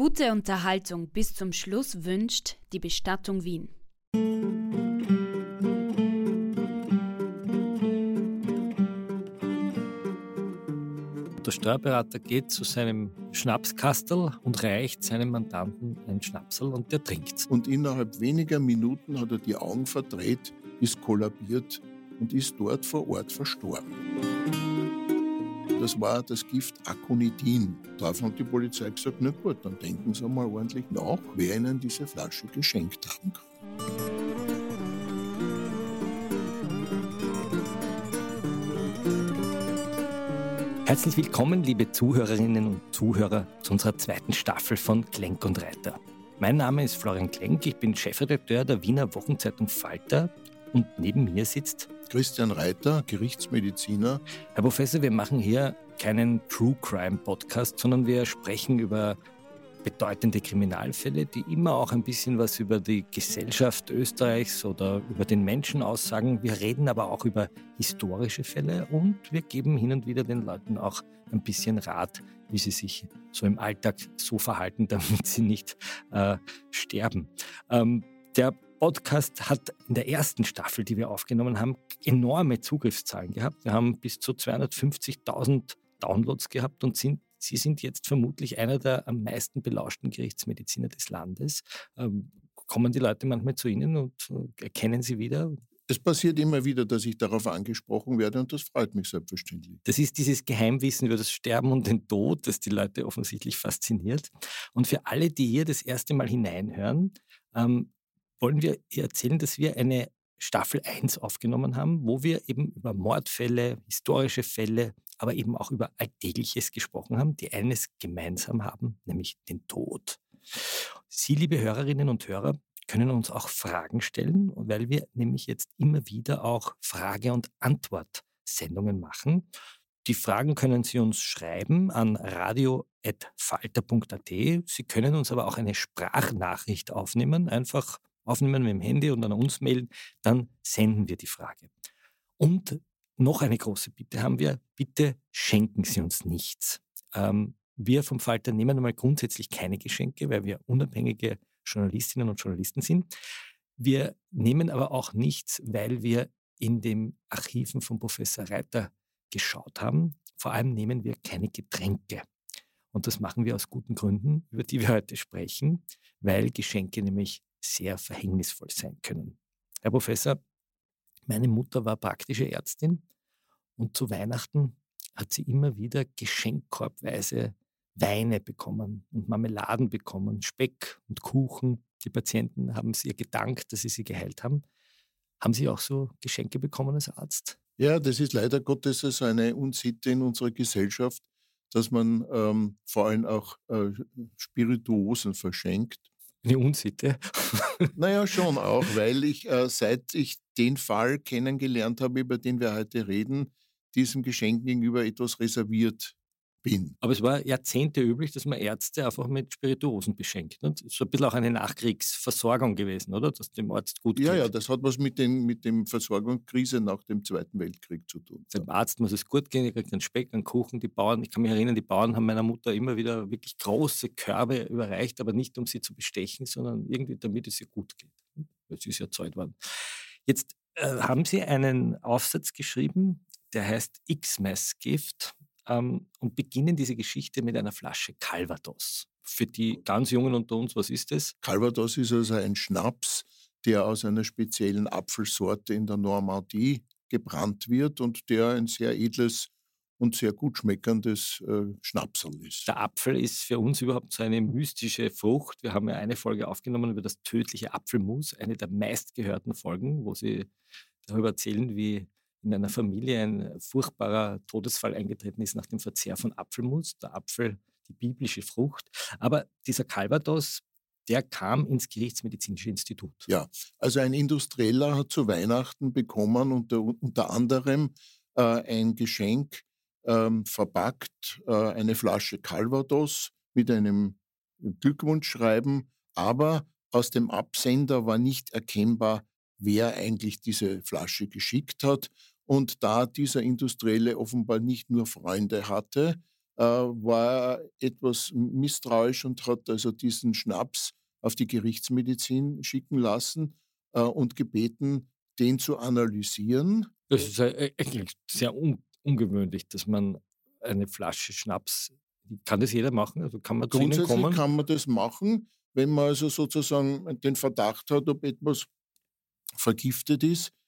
Gute Unterhaltung bis zum Schluss wünscht die Bestattung Wien. Der Steuerberater geht zu seinem Schnapskastel und reicht seinem Mandanten ein Schnapsel und der trinkt's. Und innerhalb weniger Minuten hat er die Augen verdreht, ist kollabiert und ist dort vor Ort verstorben. Das war das Gift Aconidin. Darauf hat die Polizei gesagt, na gut, dann denken Sie mal ordentlich nach, wer Ihnen diese Flasche geschenkt haben kann. Herzlich willkommen, liebe Zuhörerinnen und Zuhörer, zu unserer zweiten Staffel von Klenk und Reiter. Mein Name ist Florian Klenk, ich bin Chefredakteur der Wiener Wochenzeitung Falter und neben mir sitzt Christian Reiter, Gerichtsmediziner. Herr Professor, wir machen hier keinen True Crime Podcast, sondern wir sprechen über bedeutende Kriminalfälle, die immer auch ein bisschen was über die Gesellschaft Österreichs oder über den Menschen aussagen. Wir reden aber auch über historische Fälle und wir geben hin und wieder den Leuten auch ein bisschen Rat, wie sie sich so im Alltag so verhalten, damit sie nicht äh, sterben. Ähm, der Podcast hat in der ersten Staffel, die wir aufgenommen haben, enorme Zugriffszahlen gehabt. Wir haben bis zu 250.000 Downloads gehabt und sind Sie sind jetzt vermutlich einer der am meisten belauschten Gerichtsmediziner des Landes. Ähm, kommen die Leute manchmal zu Ihnen und äh, erkennen Sie wieder? Es passiert immer wieder, dass ich darauf angesprochen werde und das freut mich selbstverständlich. Das ist dieses Geheimwissen über das Sterben und den Tod, das die Leute offensichtlich fasziniert. Und für alle, die hier das erste Mal hineinhören, ähm, wollen wir erzählen, dass wir eine Staffel 1 aufgenommen haben, wo wir eben über Mordfälle, historische Fälle, aber eben auch über Alltägliches gesprochen haben, die eines gemeinsam haben, nämlich den Tod. Sie, liebe Hörerinnen und Hörer, können uns auch Fragen stellen, weil wir nämlich jetzt immer wieder auch Frage- und Antwort-Sendungen machen. Die Fragen können Sie uns schreiben an radio.falter.at. Sie können uns aber auch eine Sprachnachricht aufnehmen, einfach aufnehmen mit dem Handy und an uns mailen, dann senden wir die Frage. Und noch eine große Bitte haben wir, bitte schenken Sie uns nichts. Ähm, wir vom Falter nehmen einmal grundsätzlich keine Geschenke, weil wir unabhängige Journalistinnen und Journalisten sind. Wir nehmen aber auch nichts, weil wir in den Archiven von Professor Reiter geschaut haben. Vor allem nehmen wir keine Getränke. Und das machen wir aus guten Gründen, über die wir heute sprechen, weil Geschenke nämlich sehr verhängnisvoll sein können. Herr Professor, meine Mutter war praktische Ärztin und zu Weihnachten hat sie immer wieder geschenkkorbweise Weine bekommen und Marmeladen bekommen, Speck und Kuchen. Die Patienten haben es ihr gedankt, dass sie sie geheilt haben. Haben Sie auch so Geschenke bekommen als Arzt? Ja, das ist leider Gottes so eine Unsitte in unserer Gesellschaft, dass man ähm, vor allem auch äh, Spirituosen verschenkt. Eine Unsitte? naja, schon auch, weil ich, äh, seit ich den Fall kennengelernt habe, über den wir heute reden, diesem Geschenk gegenüber etwas reserviert bin. Aber es war Jahrzehnte üblich, dass man Ärzte einfach mit Spirituosen beschenkt. Das ist so ein bisschen auch eine Nachkriegsversorgung gewesen, oder? Dass dem Arzt gut geht. Ja, ja, das hat was mit, den, mit dem Versorgungskrise nach dem Zweiten Weltkrieg zu tun. Dem Arzt muss es gut gehen, er kriegt einen Speck, einen Kuchen. Die Bauern, ich kann mich erinnern, die Bauern haben meiner Mutter immer wieder wirklich große Körbe überreicht, aber nicht um sie zu bestechen, sondern irgendwie damit es ihr gut geht. Das ist ja Zeit worden. Jetzt äh, haben Sie einen Aufsatz geschrieben, der heißt X-Mess-Gift ähm, und beginnen diese Geschichte mit einer Flasche Calvados. Für die ganz Jungen unter uns, was ist das? Calvados ist also ein Schnaps, der aus einer speziellen Apfelsorte in der Normandie gebrannt wird und der ein sehr edles und sehr gut schmeckerndes äh, Schnapsel ist. Der Apfel ist für uns überhaupt so eine mystische Frucht. Wir haben ja eine Folge aufgenommen über das tödliche Apfelmus, eine der meistgehörten Folgen, wo Sie darüber erzählen, wie in einer Familie ein furchtbarer Todesfall eingetreten ist nach dem Verzehr von Apfelmus, der Apfel, die biblische Frucht. Aber dieser Calvados, der kam ins Gerichtsmedizinische Institut. Ja, also ein Industrieller hat zu Weihnachten bekommen unter, unter anderem äh, ein Geschenk ähm, verpackt, äh, eine Flasche Calvados mit einem Glückwunschschreiben, aber aus dem Absender war nicht erkennbar, wer eigentlich diese Flasche geschickt hat. Und da dieser Industrielle offenbar nicht nur Freunde hatte, äh, war er etwas misstrauisch und hat also diesen Schnaps auf die Gerichtsmedizin schicken lassen äh, und gebeten, den zu analysieren. Das ist eigentlich sehr un ungewöhnlich, dass man eine Flasche Schnaps, kann das jeder machen? Also kann man zu Ihnen kommen? kann man das machen, wenn man also sozusagen den Verdacht hat, ob etwas vergiftet ist, äh,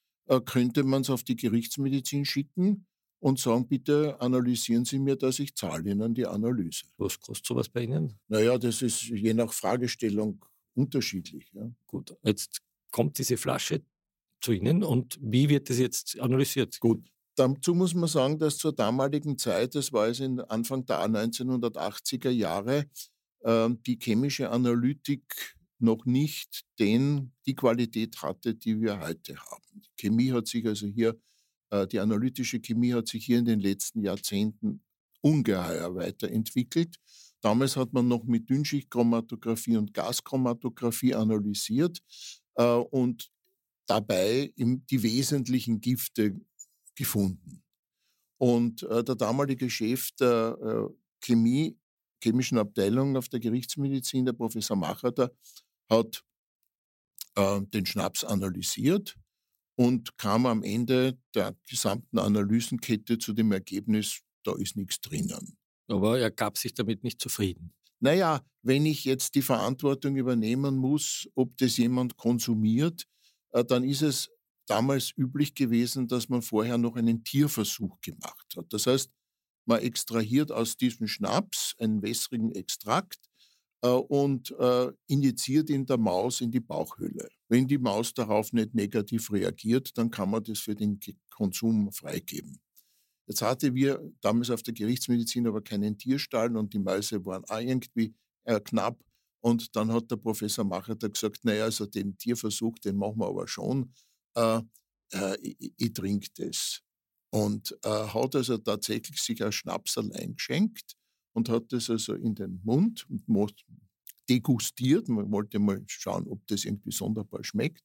könnte man es auf die Gerichtsmedizin schicken und sagen, bitte analysieren Sie mir das, ich zahle Ihnen die Analyse. Was kostet sowas bei Ihnen? Naja, das ist je nach Fragestellung unterschiedlich. Ja. Gut, jetzt kommt diese Flasche zu Ihnen und wie wird das jetzt analysiert? Gut, dazu muss man sagen, dass zur damaligen Zeit, das war es in Anfang der 1980er Jahre, äh, die chemische Analytik noch nicht den, die Qualität hatte, die wir heute haben. Die Chemie hat sich also hier, äh, die analytische Chemie hat sich hier in den letzten Jahrzehnten ungeheuer weiterentwickelt. Damals hat man noch mit Dünnschichtchromatographie und Gaschromatographie analysiert äh, und dabei die wesentlichen Gifte gefunden. Und äh, der damalige Chef der Chemie, chemischen Abteilung auf der Gerichtsmedizin, der Professor Machater, hat äh, den Schnaps analysiert und kam am Ende der gesamten Analysenkette zu dem Ergebnis, da ist nichts drinnen. Aber er gab sich damit nicht zufrieden. Naja, wenn ich jetzt die Verantwortung übernehmen muss, ob das jemand konsumiert, äh, dann ist es damals üblich gewesen, dass man vorher noch einen Tierversuch gemacht hat. Das heißt, man extrahiert aus diesem Schnaps einen wässrigen Extrakt und äh, injiziert ihn der Maus in die Bauchhöhle. Wenn die Maus darauf nicht negativ reagiert, dann kann man das für den Konsum freigeben. Jetzt hatten wir damals auf der Gerichtsmedizin aber keinen Tierstall und die Mäuse waren auch irgendwie äh, knapp. Und dann hat der Professor Macher gesagt, naja, also den Tierversuch, den machen wir aber schon. Äh, äh, ich, ich trinke das. Und äh, hat also tatsächlich sich ein Schnapsal eingeschenkt und hat das also in den Mund degustiert. Man wollte mal schauen, ob das irgendwie sonderbar schmeckt.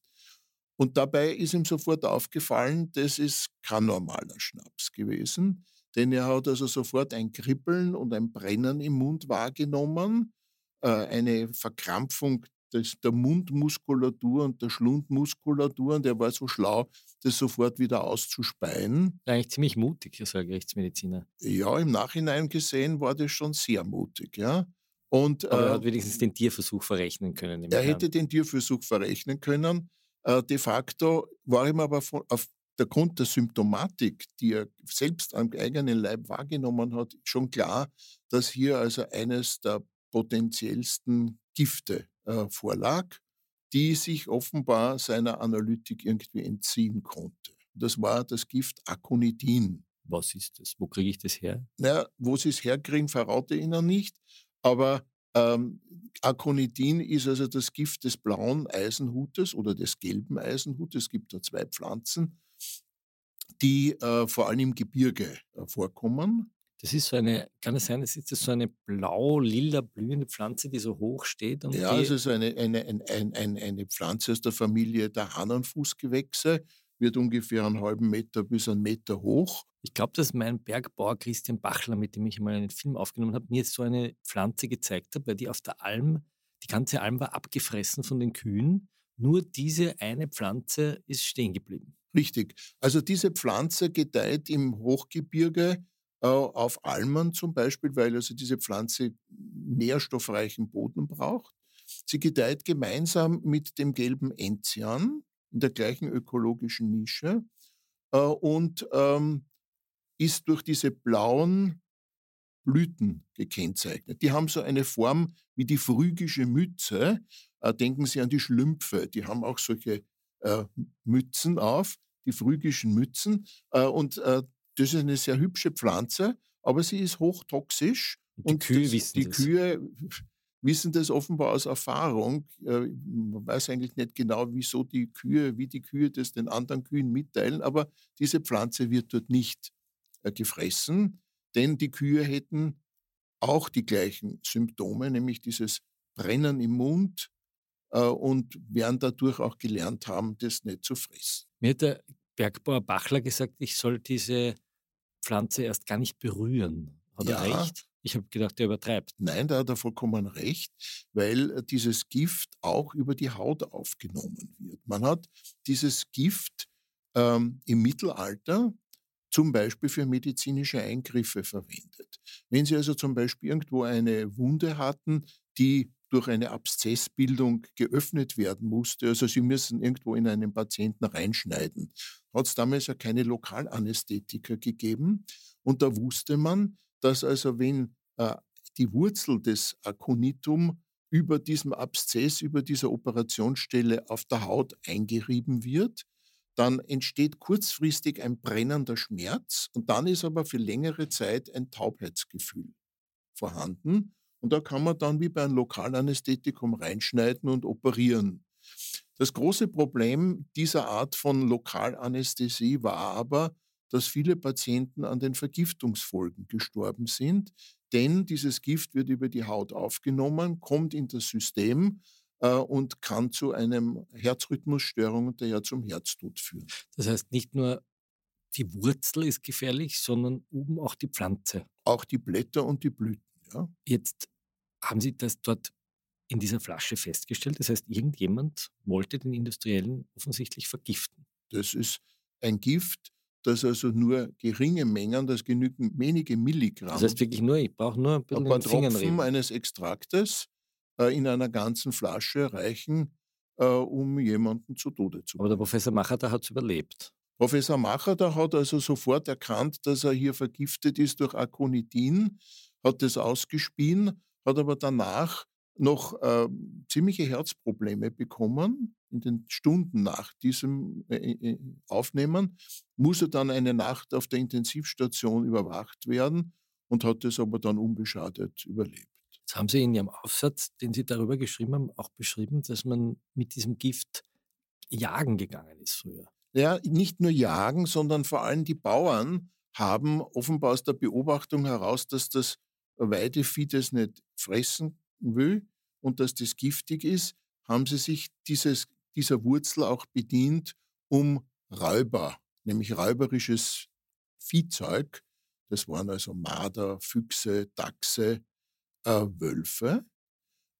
Und dabei ist ihm sofort aufgefallen, das ist kein normaler Schnaps gewesen, denn er hat also sofort ein Kribbeln und ein Brennen im Mund wahrgenommen, äh, eine Verkrampfung des, der Mundmuskulatur und der Schlundmuskulatur und er war so schlau, das sofort wieder auszuspeien. Eigentlich ziemlich mutig, als Gerichtsmediziner. Ja, im Nachhinein gesehen war das schon sehr mutig, ja. Und, Aber er hat äh, wenigstens den Tierversuch verrechnen können. Er hätte den Tierversuch verrechnen können. Äh, de facto war ihm aber von, auf der Grund der Symptomatik, die er selbst am eigenen Leib wahrgenommen hat, schon klar, dass hier also eines der potenziellsten Gifte äh, vorlag, die sich offenbar seiner Analytik irgendwie entziehen konnte. Das war das Gift Aconidin. Was ist das? Wo kriege ich das her? Naja, wo sie es herkriegen, verrate ich Ihnen nicht. Aber ähm, Aconidin ist also das Gift des blauen Eisenhutes oder des gelben Eisenhutes. Es gibt da zwei Pflanzen, die äh, vor allem im Gebirge äh, vorkommen. Das ist so eine, kann es sein, das ist so eine blau-lila blühende Pflanze, die so hoch steht? Und ja, es ist eine, eine, eine, eine, eine Pflanze aus der Familie der Hahnenfußgewächse, wird ungefähr einen halben Meter bis einen Meter hoch. Ich glaube, dass mein Bergbauer Christian Bachler, mit dem ich mal einen Film aufgenommen habe, mir so eine Pflanze gezeigt hat, weil die auf der Alm, die ganze Alm war abgefressen von den Kühen. Nur diese eine Pflanze ist stehen geblieben. Richtig. Also diese Pflanze gedeiht im Hochgebirge auf Almen zum Beispiel, weil also diese Pflanze nährstoffreichen Boden braucht. Sie gedeiht gemeinsam mit dem gelben Enzian in der gleichen ökologischen Nische äh, und ähm, ist durch diese blauen Blüten gekennzeichnet. Die haben so eine Form wie die phrygische Mütze. Äh, denken Sie an die Schlümpfe, die haben auch solche äh, Mützen auf. die phrygischen Mützen. Äh, und äh, das ist eine sehr hübsche Pflanze, aber sie ist hochtoxisch. Und die und Kühe das, wissen die das. Kühe wissen das offenbar aus Erfahrung. Äh, Man weiß eigentlich nicht genau, wieso die Kühe, wie die Kühe das den anderen Kühen mitteilen, aber diese Pflanze wird dort nicht äh, gefressen, denn die Kühe hätten auch die gleichen Symptome, nämlich dieses Brennen im Mund äh, und werden dadurch auch gelernt haben, das nicht zu fressen. Mir hat der Bergbauer Bachler gesagt, ich soll diese Pflanze erst gar nicht berühren. Hat er Ja. recht? Ich habe gedacht, er übertreibt. Nein, da hat er vollkommen recht, weil äh, dieses Gift auch über die Haut aufgenommen wird. Man hat dieses Gift ähm, im Mittelalter zum Beispiel für medizinische Eingriffe verwendet. Wenn Sie also zum Beispiel irgendwo eine Wunde hatten, die durch eine Abszessbildung geöffnet werden musste, also Sie müssen irgendwo in einen Patienten reinschneiden, hat es damals ja keine Lokalanästhetika gegeben. Und da wusste man, dass also wenn äh, die Wurzel des Aconitum über diesem Abszess, über dieser Operationsstelle auf der Haut eingerieben wird, dann entsteht kurzfristig ein brennender Schmerz und dann ist aber für längere Zeit ein Taubheitsgefühl vorhanden. Und da kann man dann wie bei einem Lokalanästhetikum reinschneiden und operieren. Das große Problem dieser Art von Lokalanästhesie war aber, dass viele Patienten an den Vergiftungsfolgen gestorben sind, denn dieses Gift wird über die Haut aufgenommen, kommt in das System äh, und kann zu einem Herzrhythmusstörung und daher zum Herztod führen. Das heißt, nicht nur die Wurzel ist gefährlich, sondern oben auch die Pflanze. Auch die Blätter und die Blüten. Ja? Jetzt haben Sie das dort in dieser Flasche festgestellt. Das heißt, irgendjemand wollte den Industriellen offensichtlich vergiften. Das ist ein Gift, das also nur geringe Mengen, das genügen wenige Milligramm, Das heißt wirklich nur, ich brauche nur ein ein bisschen paar in den Fingern Tropfen eines Extraktes äh, in einer ganzen Flasche reichen, äh, um jemanden zu Tode zu Aber der bringen. Professor Machater hat es überlebt. Professor Macher, der hat also sofort erkannt, dass er hier vergiftet ist durch Aconidin, hat das ausgespien, hat aber danach noch äh, ziemliche Herzprobleme bekommen in den Stunden nach diesem äh, äh, Aufnehmen, muss er dann eine Nacht auf der Intensivstation überwacht werden und hat das aber dann unbeschadet überlebt. Jetzt haben Sie in Ihrem Aufsatz, den Sie darüber geschrieben haben, auch beschrieben, dass man mit diesem Gift jagen gegangen ist früher. Ja, nicht nur jagen, sondern vor allem die Bauern haben offenbar aus der Beobachtung heraus, dass das Weidevieh das nicht fressen will und dass das giftig ist, haben sie sich dieses, dieser Wurzel auch bedient, um Räuber, nämlich räuberisches Viehzeug, das waren also Marder, Füchse, Dachse, äh, Wölfe,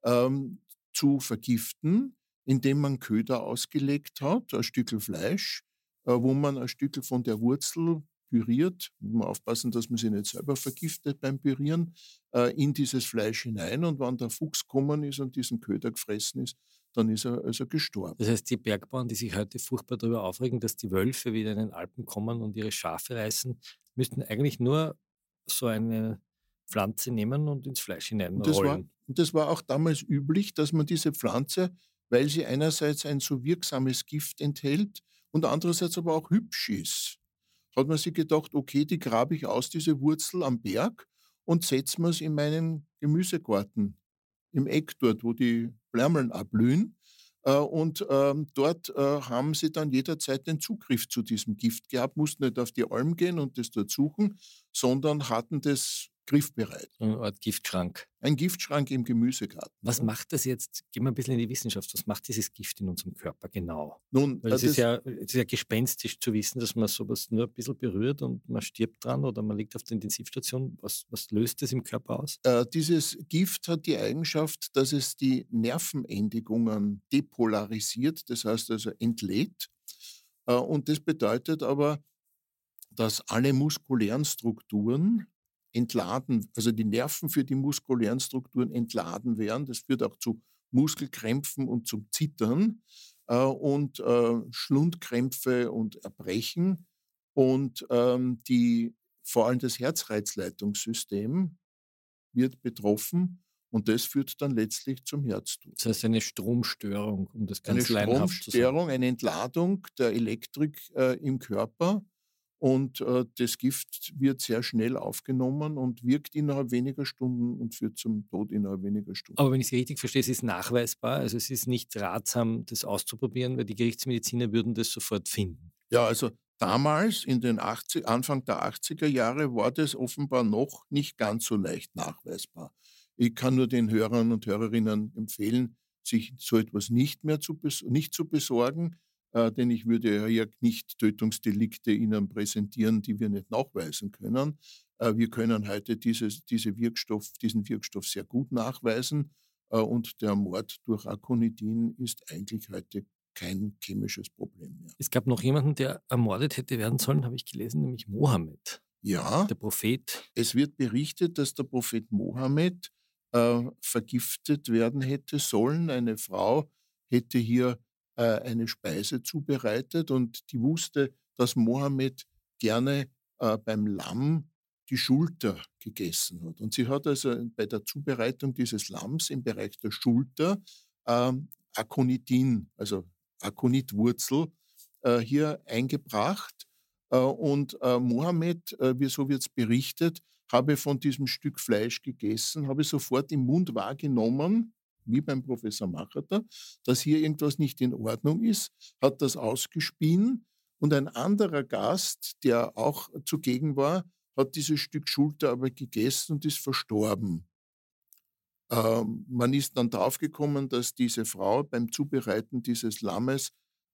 ähm, zu vergiften, indem man Köder ausgelegt hat, ein Stückel Fleisch, äh, wo man ein Stückel von der Wurzel püriert, muss man aufpassen, dass man sich nicht selber vergiftet beim Pürieren, äh, in dieses Fleisch hinein und wenn der Fuchs gekommen ist und diesen Köder gefressen ist, dann ist er also gestorben. Das heißt, die Bergbauern, die sich heute furchtbar darüber aufregen, dass die Wölfe wieder in den Alpen kommen und ihre Schafe reißen, müssten eigentlich nur so eine Pflanze nehmen und ins Fleisch Und das, war, hineinrollen. und das war auch damals üblich, dass man diese Pflanze, weil sie einerseits ein so wirksames Gift enthält und andererseits aber auch hübsch ist, hat man sich gedacht, okay, die grabe ich aus, diese Wurzel am Berg und setze mir es in meinen Gemüsegarten im Eck dort, wo die Blärmeln abblühen. Äh, Und ähm, dort äh, haben sie dann jederzeit den Zugriff zu diesem Gift gehabt, mussten nicht auf die Alm gehen und das dort suchen, sondern hatten das griffbereit. So eine Art Giftschrank. Ein Giftschrank im Gemüsegarten. Was macht das jetzt? Gehen wir ein bisschen in die Wissenschaft. Was macht dieses Gift in unserem Körper genau? Nun, Weil es ist, das, ja, es ist ja gespenstisch zu wissen, dass man sowas nur ein bisschen berührt und man stirbt dran oder man liegt auf der Intensivstation. Was, was löst das im Körper aus? äh, dieses Gift hat die Eigenschaft, dass es die Nervenendigungen depolarisiert, das heißt also entlädt. Äh, und das bedeutet aber, dass alle muskulären Strukturen entladen, also die Nerven für die muskulären Strukturen entladen werden. Das führt auch zu Muskelkrämpfen und zum Zittern äh, und äh, Schlundkrämpfe und Erbrechen. Und ähm, die, vor allem das Herzreizleitungssystem wird betroffen Und das führt dann letztlich zum Herztod. Das heißt eine Stromstörung, um das ganz Eine Stromstörung, eine Entladung der Elektrik äh, im Körper. Und äh, das Gift wird sehr schnell aufgenommen und wirkt innerhalb weniger Stunden und führt zum Tod innerhalb weniger Stunden. Aber wenn ich Sie richtig verstehe, es ist nachweisbar. Also es ist nicht ratsam, das auszuprobieren, weil die Gerichtsmediziner würden das sofort finden. Ja, also damals, in den 80, Anfang der 80er Jahre, war das offenbar noch nicht ganz so leicht nachweisbar. Ich kann nur den Hörern und Hörerinnen empfehlen, sich so etwas nicht mehr zu, nicht zu besorgen, äh, denn ich würde ja nicht Tötungsdelikte Ihnen präsentieren, die wir nicht nachweisen können. Äh, wir können heute dieses, diese Wirkstoff, diesen Wirkstoff sehr gut nachweisen äh, und der Mord durch Akonidin ist eigentlich heute kein chemisches Problem mehr. Es gab noch jemanden, der ermordet hätte werden sollen, habe ich gelesen, nämlich Mohammed. Ja. Der Prophet. Es wird berichtet, dass der Prophet Mohammed äh, vergiftet werden hätte sollen. Eine Frau hätte hier eine Speise zubereitet und die wusste, dass Mohammed gerne äh, beim Lamm die Schulter gegessen hat. Und sie hat also bei der Zubereitung dieses Lamms im Bereich der Schulter ähm, Aconitin, also Aconitwurzel, äh, hier eingebracht. Äh, und äh, Mohammed, äh, wie so wird es berichtet, habe von diesem Stück Fleisch gegessen, habe sofort im Mund wahrgenommen, wie beim Professor Machater, dass hier irgendwas nicht in Ordnung ist, hat das ausgespien und ein anderer Gast, der auch zugegen war, hat dieses Stück Schulter aber gegessen und ist verstorben. Ähm, man ist dann draufgekommen, dass diese Frau beim Zubereiten dieses Lammes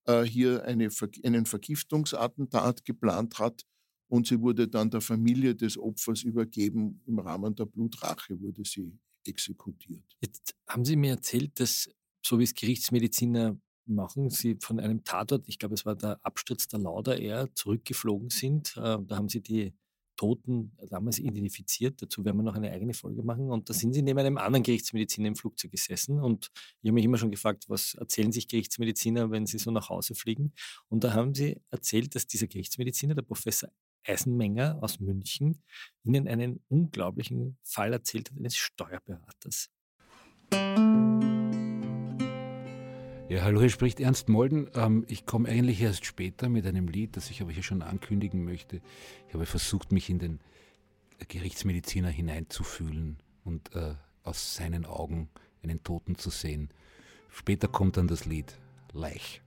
äh, hier eine, einen Vergiftungsattentat geplant hat und sie wurde dann der Familie des Opfers übergeben. Im Rahmen der Blutrache wurde sie exekutiert. Jetzt haben Sie mir erzählt, dass, so wie es Gerichtsmediziner machen, Sie von einem Tatort, ich glaube, es war der Absturz der Lauda Air, zurückgeflogen sind. Äh, da haben Sie die Toten damals identifiziert. Dazu werden wir noch eine eigene Folge machen. Und da sind sie neben einem anderen Gerichtsmediziner im Flugzeug gesessen. Und ich habe mich immer schon gefragt, was erzählen sich Gerichtsmediziner, wenn sie so nach Hause fliegen? Und da haben sie erzählt, dass dieser Gerichtsmediziner, der Professor Eisenmenger aus München Ihnen einen unglaublichen Fall erzählt hat eines Steuerberaters. Ja, hallo, hier spricht Ernst Molden. Ähm, ich komme eigentlich erst später mit einem Lied, das ich aber hier schon ankündigen möchte. Ich habe versucht, mich in den Gerichtsmediziner hineinzufühlen und äh, aus seinen Augen einen Toten zu sehen. Später kommt dann das Lied Leich.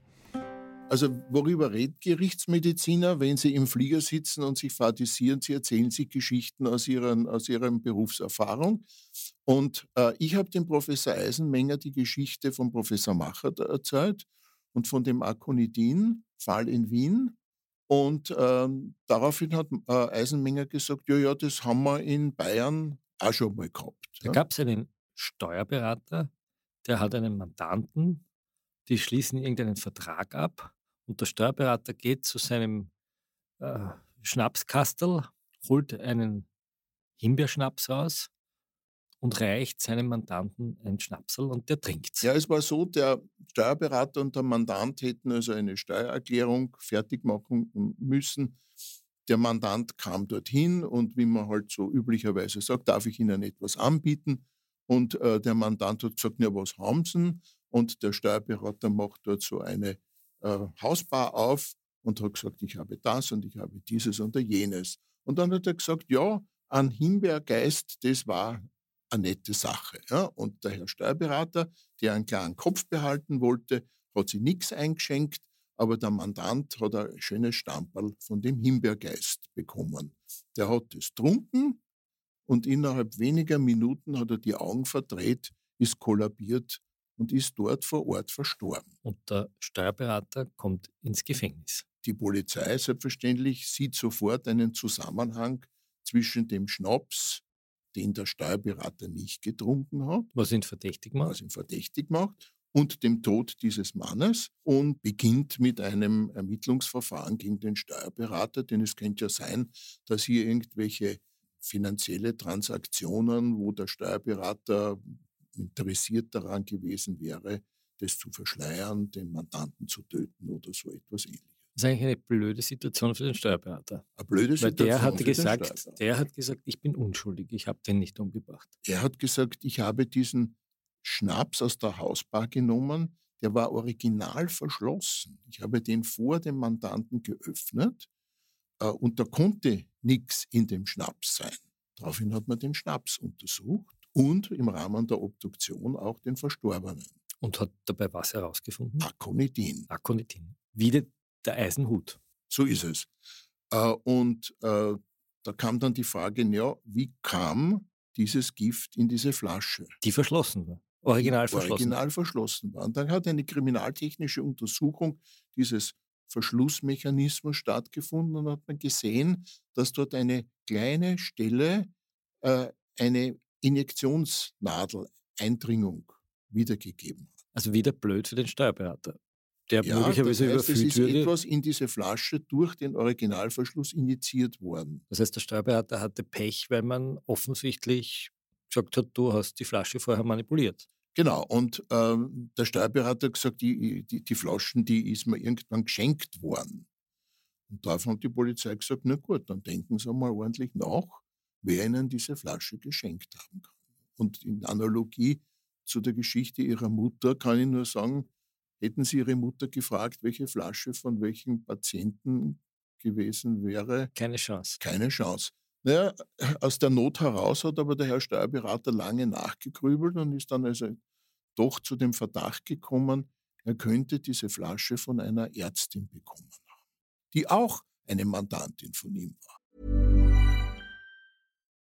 Also worüber redet Gerichtsmediziner, wenn sie im Flieger sitzen und sich fadisieren? Sie erzählen sich Geschichten aus, ihren, aus ihrer Berufserfahrung. Und äh, ich habe dem Professor Eisenmenger die Geschichte von Professor Macher erzählt und von dem Akonidin-Fall in Wien. Und ähm, daraufhin hat äh, Eisenmenger gesagt, ja, ja, das haben wir in Bayern auch schon mal gehabt. Da gab es einen Steuerberater, der hat einen Mandanten, die schließen irgendeinen Vertrag ab und der Steuerberater geht zu seinem äh, Schnapskastel, holt einen Himbeerschnaps raus und reicht seinem Mandanten ein Schnapsel und der trinkt Ja, es war so, der Steuerberater und der Mandant hätten also eine Steuererklärung fertig machen müssen. Der Mandant kam dorthin und wie man halt so üblicherweise sagt, darf ich Ihnen etwas anbieten? Und äh, der Mandant hat gesagt, ja, was haben Sie? Und der Steuerberater macht dort so eine äh, Hausbar auf und hat gesagt, ich habe das und ich habe dieses und jenes. Und dann hat er gesagt, ja, ein Himbeergeist, das war eine nette Sache. Ja? Und der Herr Steuerberater, der einen klaren Kopf behalten wollte, hat sich nichts eingeschenkt, aber der Mandant hat ein schönes Stamperl von dem Himbeergeist bekommen. Der hat es trunken und innerhalb weniger Minuten hat er die Augen verdreht, ist kollabiert und ist dort vor Ort verstorben. Und der Steuerberater kommt ins Gefängnis. Die Polizei selbstverständlich sieht sofort einen Zusammenhang zwischen dem Schnaps, den der Steuerberater nicht getrunken hat, was ihn verdächtig macht, was ihn verdächtig macht und dem Tod dieses Mannes und beginnt mit einem Ermittlungsverfahren gegen den Steuerberater, denn es könnte ja sein, dass hier irgendwelche finanzielle Transaktionen, wo der Steuerberater interessiert daran gewesen wäre, das zu verschleiern, den Mandanten zu töten oder so etwas ähnliches. Das ist eigentlich eine blöde Situation für den Steuerberater. Eine blöde Weil Situation der für hatte gesagt, der hat gesagt, ich bin unschuldig, ich habe den nicht umgebracht. Er hat gesagt, ich habe diesen Schnaps aus der Hausbar genommen, der war original verschlossen. Ich habe den vor dem Mandanten geöffnet äh, und da konnte nichts in dem Schnaps sein. Daraufhin hat man den Schnaps untersucht und im Rahmen der Obduktion auch den Verstorbenen. Und hat dabei was herausgefunden? Akonidin. Akonitin. Wieder der Eisenhut. So ist es. Äh, und äh, da kam dann die Frage, ja, wie kam dieses Gift in diese Flasche? Die verschlossen war. Original verschlossen. Original verschlossen war. Und dann hat eine kriminaltechnische Untersuchung dieses Verschlussmechanismus stattgefunden und hat man gesehen, dass dort eine kleine Stelle äh, eine Injektionsnadel-Eindringung wiedergegeben hat. Also wieder blöd für den Steuerberater, der Ja, möglicherweise das heißt, es überführt ist würde. etwas in diese Flasche durch den Originalverschluss injiziert worden. Das heißt, der Steuerberater hatte Pech, weil man offensichtlich gesagt hat, du hast die Flasche vorher manipuliert. Genau, und ähm, der Steuerberater hat gesagt, die, die, die Flaschen, die ist mir irgendwann geschenkt worden. Und darauf hat die Polizei gesagt, na gut, dann denken Sie mal ordentlich nach, wer Ihnen diese Flasche geschenkt haben kann. Und in Analogie zu der Geschichte Ihrer Mutter kann ich nur sagen, hätten Sie Ihre Mutter gefragt, welche Flasche von welchem Patienten gewesen wäre, Keine Chance. keine Chance. Naja, aus der Not heraus hat aber der Herr Steuerberater lange nachgegrübelt und ist dann also doch zu dem Verdacht gekommen, er könnte diese Flasche von einer Ärztin bekommen haben, die auch eine Mandantin von ihm war.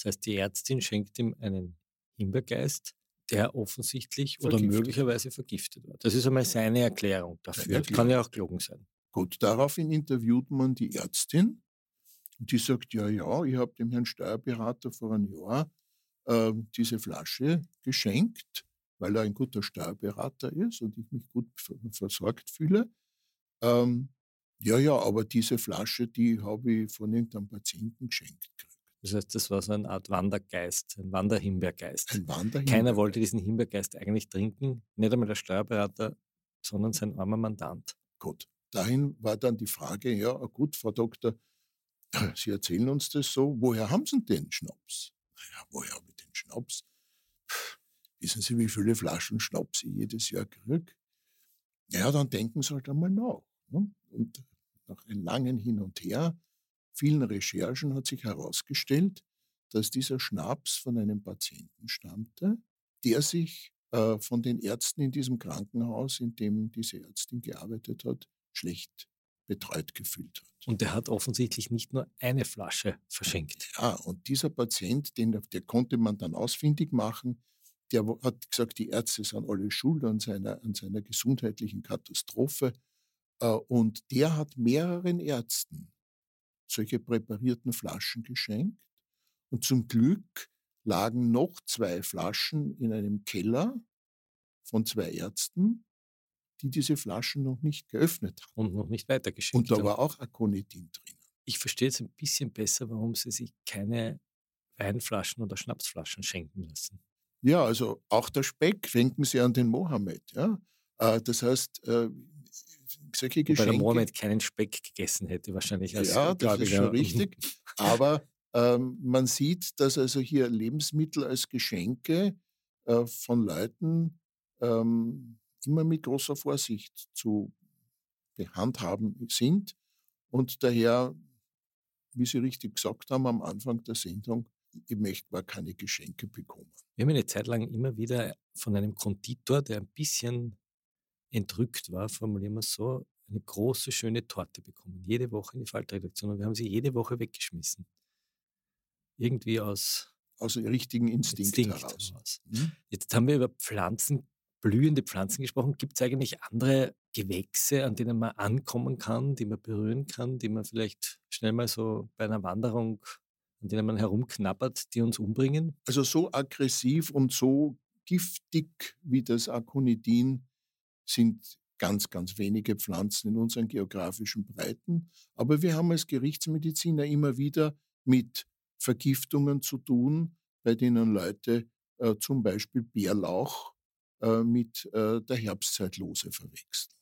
Das heißt, die Ärztin schenkt ihm einen Himbeergeist, der offensichtlich oder Vergiftet. möglicherweise vergiftet war. Das ist einmal seine Erklärung dafür. Erklärung. Kann ja auch gelogen sein. Gut, daraufhin interviewt man die Ärztin und die sagt, ja, ja, ich habe dem Herrn Steuerberater vor einem Jahr äh, diese Flasche geschenkt, weil er ein guter Steuerberater ist und ich mich gut ver- versorgt fühle. Ähm, ja, ja, aber diese Flasche, die habe ich von irgendeinem Patienten geschenkt. Das heißt, das war so eine Art Wandergeist, ein Wanderhimbeergeist. Ein Wanderhimbeer. Keiner wollte diesen Himbeergeist eigentlich trinken, nicht einmal der Steuerberater, sondern sein armer Mandant. Gut. Dahin war dann die Frage, ja gut, Frau Doktor, Sie erzählen uns das so, woher haben Sie denn den Schnaps? Naja, woher habe ich den Schnaps? Pff, Wissen Sie, wie viele Flaschen Schnaps ich jedes Jahr kriege? Ja, dann denken Sie halt einmal nach. Ne? Und nach einem langen Hin und Her, vielen Recherchen hat sich herausgestellt, dass dieser Schnaps von einem Patienten stammte, der sich äh, von den Ärzten in diesem Krankenhaus, in dem diese Ärztin gearbeitet hat, schlecht betreut gefühlt hat. Und der hat offensichtlich nicht nur eine Flasche verschenkt. Ja, und dieser Patient, den, der konnte man dann ausfindig machen, der hat gesagt, die Ärzte sind alle schuld an seiner, an seiner gesundheitlichen Katastrophe. Äh, Und der hat mehreren Ärzten solche präparierten Flaschen geschenkt. Und zum Glück lagen noch zwei Flaschen in einem Keller von zwei Ärzten, die diese Flaschen noch nicht geöffnet haben. Und noch nicht weitergeschenkt. Und da haben. war auch Aconitin drin. ich verstehe jetzt ein bisschen besser, warum sie sich keine Weinflaschen oder Schnapsflaschen schenken lassen. Ja, also auch der Speck, denken Sie an den Mohammed. Ja? Äh, Das heißt, äh, solche Wobei Geschenke. der Mohammed keinen Speck gegessen hätte, wahrscheinlich als ja, das ist schon richtig. Aber ähm, man sieht, dass also hier Lebensmittel als Geschenke äh, von Leuten ähm, immer mit großer Vorsicht zu behandhaben sind und daher, wie Sie richtig gesagt haben am Anfang der Sendung, ich möchte gar keine Geschenke bekommen. Wir haben eine Zeit lang immer wieder von einem Konditor, der ein bisschen entrückt war, formulieren wir es so, eine große, schöne Torte bekommen. Jede Woche in die Faltredaktion. Und wir haben sie jede Woche weggeschmissen. Irgendwie aus Aus dem richtigen Instinkt, Instinkt heraus. heraus. Hm? Jetzt haben wir über Pflanzen, blühende Pflanzen gesprochen. Gibt es eigentlich andere Gewächse, an denen man ankommen kann, die man berühren kann, die man vielleicht schnell mal so bei einer Wanderung, an denen man herumknabbert, die uns umbringen? Also so aggressiv und so giftig wie das Aconidin sind ganz, ganz wenige Pflanzen in unseren geografischen Breiten. Aber wir haben als Gerichtsmediziner immer wieder mit Vergiftungen zu tun, bei denen Leute äh, zum Beispiel Bärlauch äh, mit äh, der Herbstzeitlose verwechseln.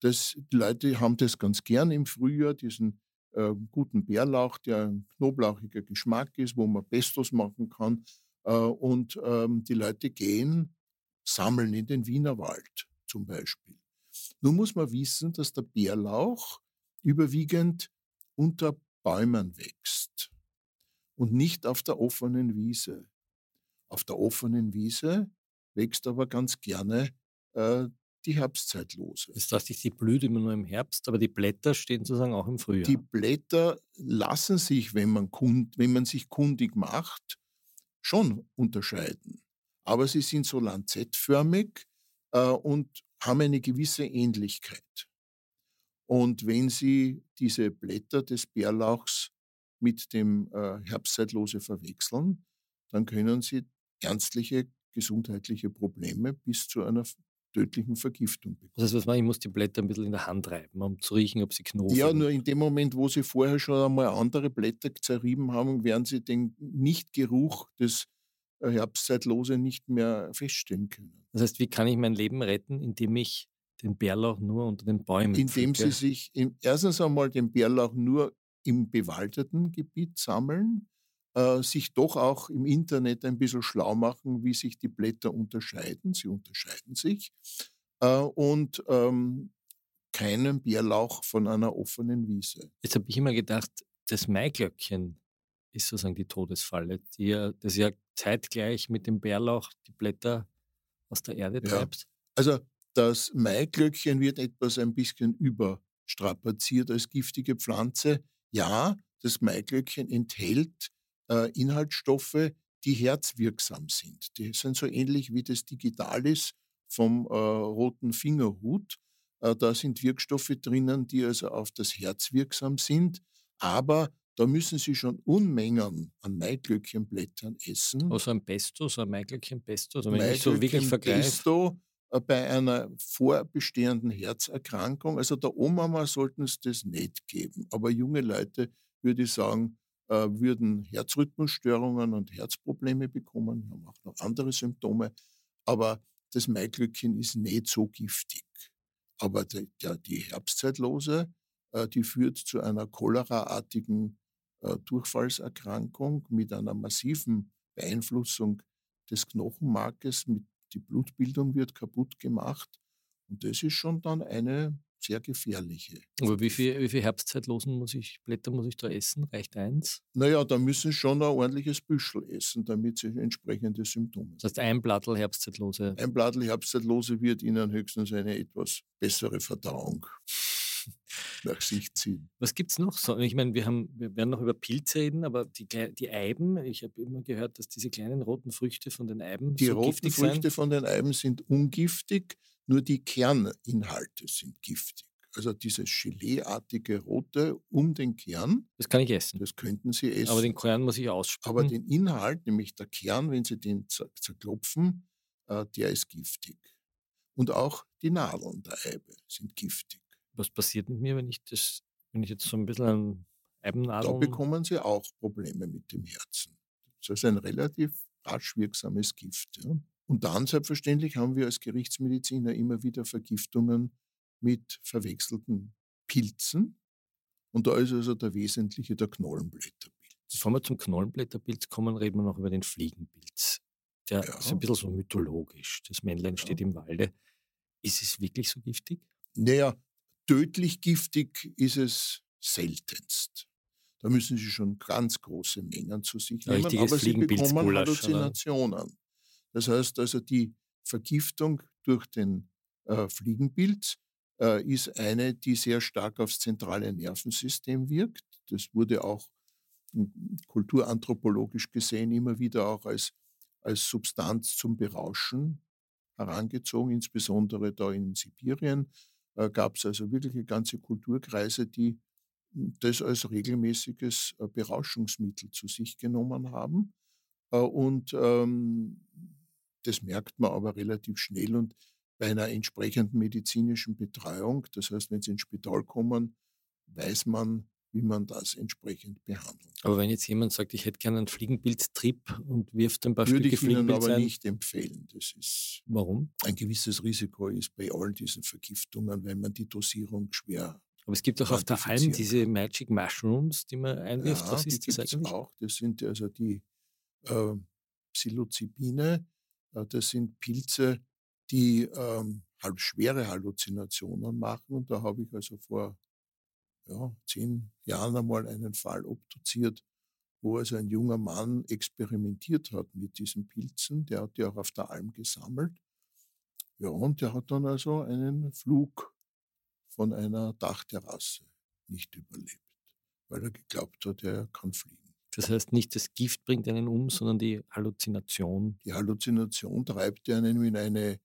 Das, die Leute haben das ganz gern im Frühjahr, diesen äh, guten Bärlauch, der ein knoblauchiger Geschmack ist, wo man Pestos machen kann. Äh, und ähm, die Leute gehen sammeln in den Wienerwald zum Beispiel. Nun muss man wissen, dass der Bärlauch überwiegend unter Bäumen wächst und nicht auf der offenen Wiese. Auf der offenen Wiese wächst aber ganz gerne äh, die Herbstzeitlose. Das heißt, die blüht immer nur im Herbst, aber die Blätter stehen sozusagen auch im Frühjahr. Die Blätter lassen sich, wenn man, kund, wenn man sich kundig macht, schon unterscheiden. Aber sie sind so lanzettförmig äh, und haben eine gewisse Ähnlichkeit. Und wenn Sie diese Blätter des Bärlauchs mit dem äh, Herbstzeitlose verwechseln, dann können Sie ernstliche gesundheitliche Probleme bis zu einer tödlichen Vergiftung bekommen. Das heißt, was man, ich muss die Blätter ein bisschen in der Hand reiben, um zu riechen, ob sie knofen. Ja, nur in dem Moment, wo Sie vorher schon einmal andere Blätter zerrieben haben, werden Sie den Nichtgeruch des äh, Herbstzeitlose nicht mehr feststellen können. Das heißt, wie kann ich mein Leben retten, indem ich den Bärlauch nur unter den Bäumen Indem pflücke? Sie sich in, erstens einmal den Bärlauch nur im bewaldeten Gebiet sammeln, äh, sich doch auch im Internet ein bisschen schlau machen, wie sich die Blätter unterscheiden. Sie unterscheiden sich. Äh, und ähm, keinen Bärlauch von einer offenen Wiese. Jetzt habe ich immer gedacht, das Maiglöckchen ist sozusagen die Todesfalle, die ja, das ja zeitgleich mit dem Bärlauch die Blätter aus der Erde Ja. treibt. Also das Maiglöckchen wird etwas ein bisschen überstrapaziert als giftige Pflanze. Ja, das Maiglöckchen enthält äh, Inhaltsstoffe, die herzwirksam sind. Die sind so ähnlich wie das Digitalis vom äh, roten Fingerhut. Äh, da sind Wirkstoffe drinnen, die also auf das Herz wirksam sind. Aber da müssen Sie schon Unmengen an Maiglöckchenblättern essen. Also ein Pesto, so ein Maiglöckchen-Pesto, also wenn ich so wirklich vergleiche. Pesto äh, bei einer vorbestehenden Herzerkrankung. Also der Oma sollten es das nicht geben. Aber junge Leute, würde ich sagen, äh, würden Herzrhythmusstörungen und Herzprobleme bekommen, haben auch noch andere Symptome. Aber das Maiglöckchen ist nicht so giftig. Aber die, die Herbstzeitlose, äh, die führt zu einer choleraartigen äh, Durchfallserkrankung mit einer massiven Beeinflussung des Knochenmarkes. Mit, die Blutbildung wird kaputt gemacht. Und das ist schon dann eine sehr gefährliche. Aber wie viel, wie viel Herbstzeitlosen muss ich, Blätter muss ich da essen? Reicht eins? Naja, da müssen Sie schon ein ordentliches Büschel essen, damit Sie entsprechende Symptome Das heißt, ein Blattel Herbstzeitlose. Ein Blattl Herbstzeitlose wird Ihnen höchstens eine etwas bessere Verdauung nach sich ziehen. Was gibt es noch? So, ich meine, wir, haben, wir werden noch über Pilze reden, aber die, die Eiben, ich habe immer gehört, dass diese kleinen roten Früchte von den Eiben Die so roten Früchte von den Eiben sind ungiftig, nur die Kerninhalte sind giftig. Also dieses Geleeartige Rote um den Kern, Das kann ich essen. das könnten Sie essen. Aber den Kern muss ich ausspucken. Aber den Inhalt, nämlich der Kern, wenn Sie den zer zerklopfen, äh, der ist giftig. Und auch die Nadeln der Eibe sind giftig. Was passiert mit mir, wenn ich das, wenn ich jetzt so ein bisschen an Da Eibennadeln... bekommen Sie auch Probleme mit dem Herzen. Das ist ein relativ rasch wirksames Gift. Ja. Und dann, selbstverständlich, haben wir als Gerichtsmediziner immer wieder Vergiftungen mit verwechselten Pilzen. Und da ist also der wesentliche der Knollenblätterpilz. Bevor wir zum Knollenblätterpilz kommen, reden wir noch über den Fliegenpilz. Der Ja. ist ein bisschen so mythologisch. Das Männlein Ja. steht im Walde. Ist es wirklich so giftig? Naja, tödlich giftig ist es seltenst. Da müssen Sie schon ganz große Mengen zu sich nehmen, richtiges aber Sie bekommen? Halluzinationen. Das heißt also, die Vergiftung durch den äh, Fliegenpilz äh, ist eine, die sehr stark aufs zentrale Nervensystem wirkt. Das wurde auch m, kulturanthropologisch gesehen immer wieder auch als, als Substanz zum Berauschen herangezogen, insbesondere da in Sibirien äh, gab es also wirklich ganze Kulturkreise, die das als regelmäßiges äh, Berauschungsmittel zu sich genommen haben. Äh, und ähm, das merkt man aber relativ schnell und bei einer entsprechenden medizinischen Betreuung, das heißt, wenn Sie ins Spital kommen, weiß man, wie man das entsprechend behandelt. Aber wenn jetzt jemand sagt, ich hätte gerne einen Fliegenpilztrip und wirft ein paar Würde Stücke ich Ihnen aber ein, nicht empfehlen. Das ist warum? ein gewisses Risiko ist bei all diesen Vergiftungen, wenn man die Dosierung schwer. Aber es gibt auch auf der Alm diese Magic Mushrooms, die man einwirft. Ja, Was die ist das gibt's eigentlich? auch. Das sind also die äh, Psilocybine. Das sind Pilze, die ähm, halb schwere Halluzinationen machen. Und da habe ich also vor ja, zehn Jahren einmal einen Fall obduziert, wo also ein junger Mann experimentiert hat mit diesen Pilzen. Der hat die auch auf der Alm gesammelt. Ja, und der hat dann also einen Flug von einer Dachterrasse nicht überlebt, weil er geglaubt hat, er kann fliegen. Das heißt nicht, das Gift bringt einen um, sondern die Halluzination. Die Halluzination treibt einen in, eine,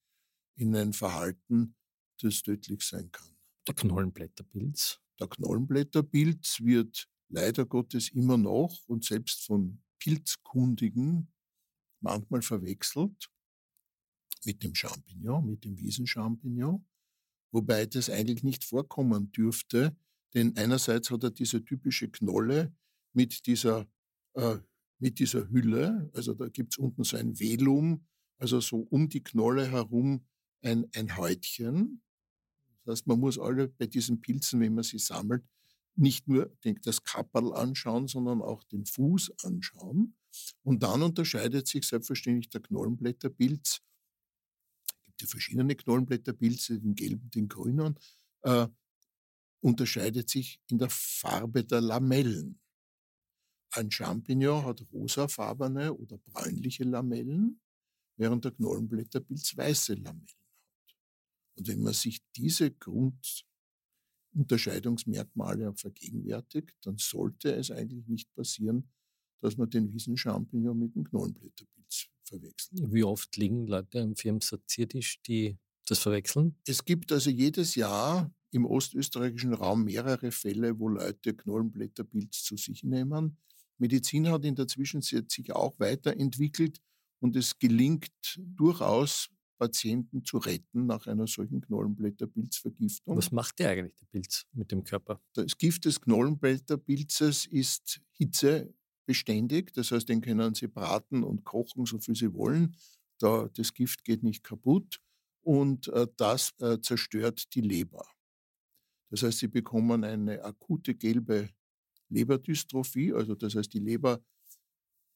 in ein Verhalten, das tödlich sein kann. Der Knollenblätterpilz. Der Knollenblätterpilz wird leider Gottes immer noch und selbst von Pilzkundigen manchmal verwechselt mit dem Champignon, mit dem Wiesenchampignon, wobei das eigentlich nicht vorkommen dürfte, denn einerseits hat er diese typische Knolle mit dieser, äh, mit dieser Hülle, also da gibt es unten so ein Velum, also so um die Knolle herum ein, ein Häutchen. Heißt, man muss alle bei diesen Pilzen, wenn man sie sammelt, nicht nur das Kapperl anschauen, sondern auch den Fuß anschauen. Und dann unterscheidet sich selbstverständlich der Knollenblätterpilz. Es gibt ja verschiedene Knollenblätterpilze, den gelben, den grünen, äh, unterscheidet sich in der Farbe der Lamellen. Ein Champignon hat rosafarbene oder bräunliche Lamellen, während der Knollenblätterpilz weiße Lamellen. Und wenn man sich diese Grundunterscheidungsmerkmale vergegenwärtigt, dann sollte es eigentlich nicht passieren, dass man den Wiesenchampignon mit dem Knollenblätterpilz verwechselt. Wie oft liegen Leute am Firmensaziertisch, die das verwechseln? Es gibt also jedes Jahr im ostösterreichischen Raum mehrere Fälle, wo Leute Knollenblätterpilz zu sich nehmen. Medizin hat in der Zwischenzeit sich auch weiterentwickelt und es gelingt durchaus, Patienten zu retten nach einer solchen Knollenblätterpilzvergiftung. Was macht der eigentlich, der Pilz, mit dem Körper? Das Gift des Knollenblätterpilzes ist hitzebeständig, das heißt, den können Sie braten und kochen, so viel Sie wollen. Da, das Gift geht nicht kaputt und äh, das äh, zerstört die Leber. Das heißt, Sie bekommen eine akute gelbe Leberdystrophie, also das heißt, die Leber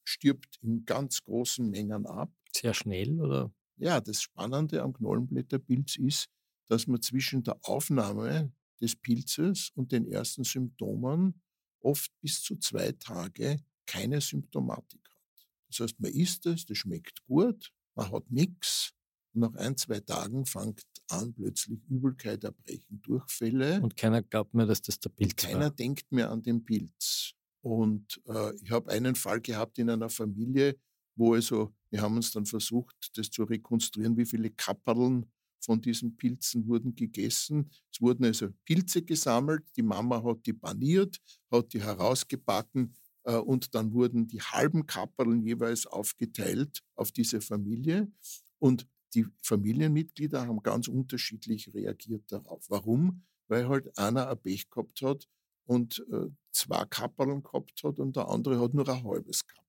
stirbt in ganz großen Mengen ab. Sehr schnell oder? Ja, das Spannende am Knollenblätterpilz ist, dass man zwischen der Aufnahme des Pilzes und den ersten Symptomen oft bis zu zwei Tage keine Symptomatik hat. Das heißt, man isst es, das schmeckt gut, man hat nichts nach ein, zwei Tagen fängt an plötzlich Übelkeit, Erbrechen, Durchfälle. Und keiner glaubt mehr, dass das der Pilz Keiner war. denkt mehr an den Pilz. Und äh, ich habe einen Fall gehabt in einer Familie, wo also, wir haben uns dann versucht, das zu rekonstruieren, wie viele Kapperln von diesen Pilzen wurden gegessen. Es wurden also Pilze gesammelt, die Mama hat die paniert, hat die herausgebacken äh, und dann wurden die halben Kapperln jeweils aufgeteilt auf diese Familie. Und die Familienmitglieder haben ganz unterschiedlich reagiert darauf. Warum? Weil halt einer ein Pech gehabt hat und äh, zwei Kapperln gehabt hat und der andere hat nur ein halbes gehabt.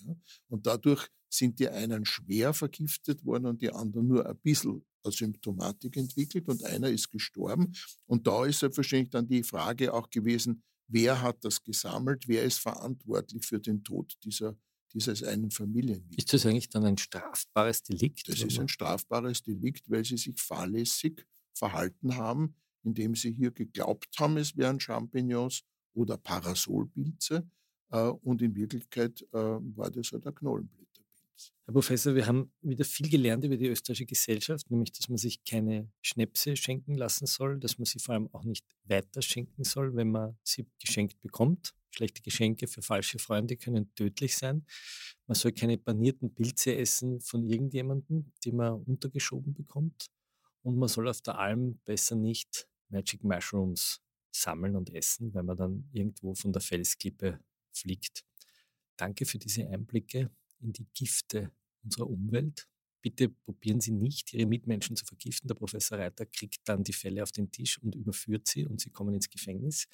Ja? Und dadurch sind die einen schwer vergiftet worden und die anderen nur ein bisschen Symptomatik entwickelt und einer ist gestorben. Und da ist selbstverständlich dann die Frage auch gewesen, wer hat das gesammelt, wer ist verantwortlich für den Tod dieser, dieses einen Familienmitglieds. Ist das eigentlich dann ein strafbares Delikt? Das oder? ist ein strafbares Delikt, weil sie sich fahrlässig verhalten haben, indem sie hier geglaubt haben, es wären Champignons oder Parasolpilze. Äh, und in Wirklichkeit äh, war das halt ein Knollenblätterpilz. Herr Professor, wir haben wieder viel gelernt über die österreichische Gesellschaft, nämlich, dass man sich keine Schnäpse schenken lassen soll, dass man sie vor allem auch nicht weiter schenken soll, wenn man sie geschenkt bekommt. Schlechte Geschenke für falsche Freunde können tödlich sein. Man soll keine panierten Pilze essen von irgendjemandem, die man untergeschoben bekommt. Und man soll auf der Alm besser nicht Magic Mushrooms sammeln und essen, weil man dann irgendwo von der Felsklippe fliegt. Danke für diese Einblicke in die Gifte unserer Umwelt. Bitte probieren Sie nicht, Ihre Mitmenschen zu vergiften. Der Professor Reiter kriegt dann die Fälle auf den Tisch und überführt sie und Sie kommen ins Gefängnis.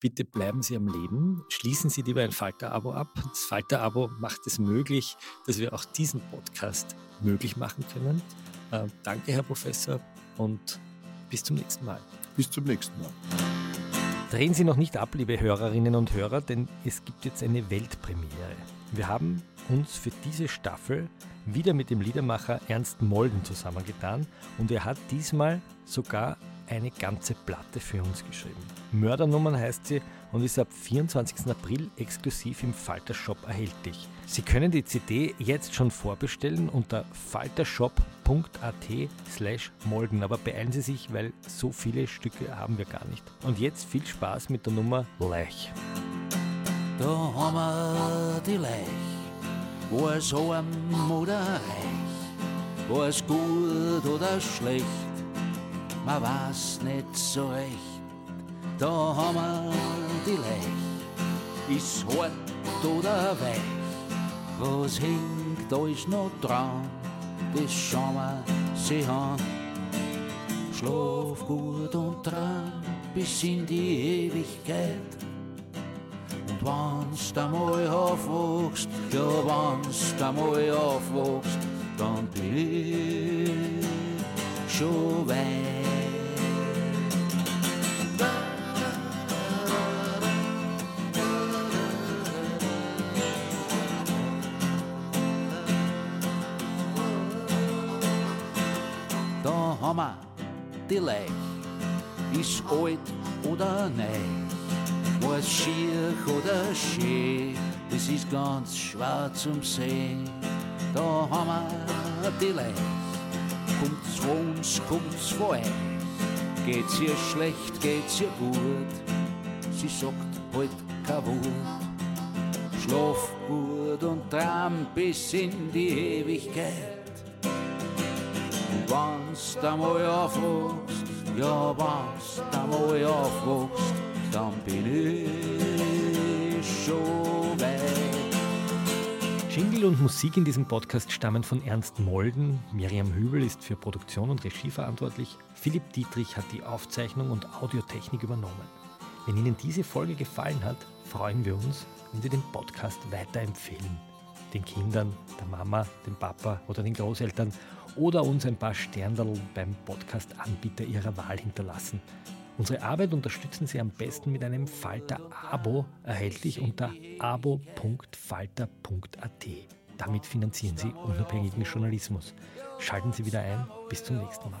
Bitte bleiben Sie am Leben. Schließen Sie lieber ein Falter-Abo ab. Das Falter-Abo macht es möglich, dass wir auch diesen Podcast möglich machen können. Äh, danke, Herr Professor, und bis zum nächsten Mal. Bis zum nächsten Mal. Drehen Sie noch nicht ab, liebe Hörerinnen und Hörer, denn es gibt jetzt eine Weltpremiere. Wir haben uns für diese Staffel wieder mit dem Liedermacher Ernst Molden zusammengetan und er hat diesmal sogar eine ganze Platte für uns geschrieben. Mördernummern heißt sie und ist ab 24. April exklusiv im Falter Shop erhältlich. Sie können die CD jetzt schon vorbestellen unter faltershop.at slash molden, aber beeilen Sie sich, weil so viele Stücke haben wir gar nicht. Und jetzt viel Spaß mit der Nummer Lech. Da haben wir die Lech wo es arm oder reich, war es gut oder schlecht, man weiß nicht so recht. Da haben wir Lech, ist hart oder weich, was hängt alles noch dran, das schauen wir sie an. Schlaf gut und dran bis in die Ewigkeit wann's da mal aufwachst, ja wann's da mal aufwachst, dann bin ich schon weit. Die Leich, ist alt oder neu was schier oder schön, das ist ganz schwer zum Sehen. Da haben wir die Leute, kommt's von uns, kommt's von euch. Geht's ihr schlecht, geht's ihr gut? Sie sagt halt kein Wort. Schlaf gut und traum bis in die Ewigkeit. Da mal aufwachst, ja, ich schon weit. Jingle und Musik in diesem Podcast stammen von Ernst Molden. Miriam Hübel ist für Produktion und Regie verantwortlich. Philipp Dietrich hat die Aufzeichnung und Audiotechnik übernommen. Wenn Ihnen diese Folge gefallen hat, freuen wir uns, wenn Sie den Podcast weiterempfehlen. Den Kindern, der Mama, dem Papa oder den Großeltern oder uns ein paar Sternerl beim Podcast-Anbieter Ihrer Wahl hinterlassen. Unsere Arbeit unterstützen Sie am besten mit einem Falter-Abo, erhältlich unter abo.falter.at. Damit finanzieren Sie unabhängigen Journalismus. Schalten Sie wieder ein. Bis zum nächsten Mal.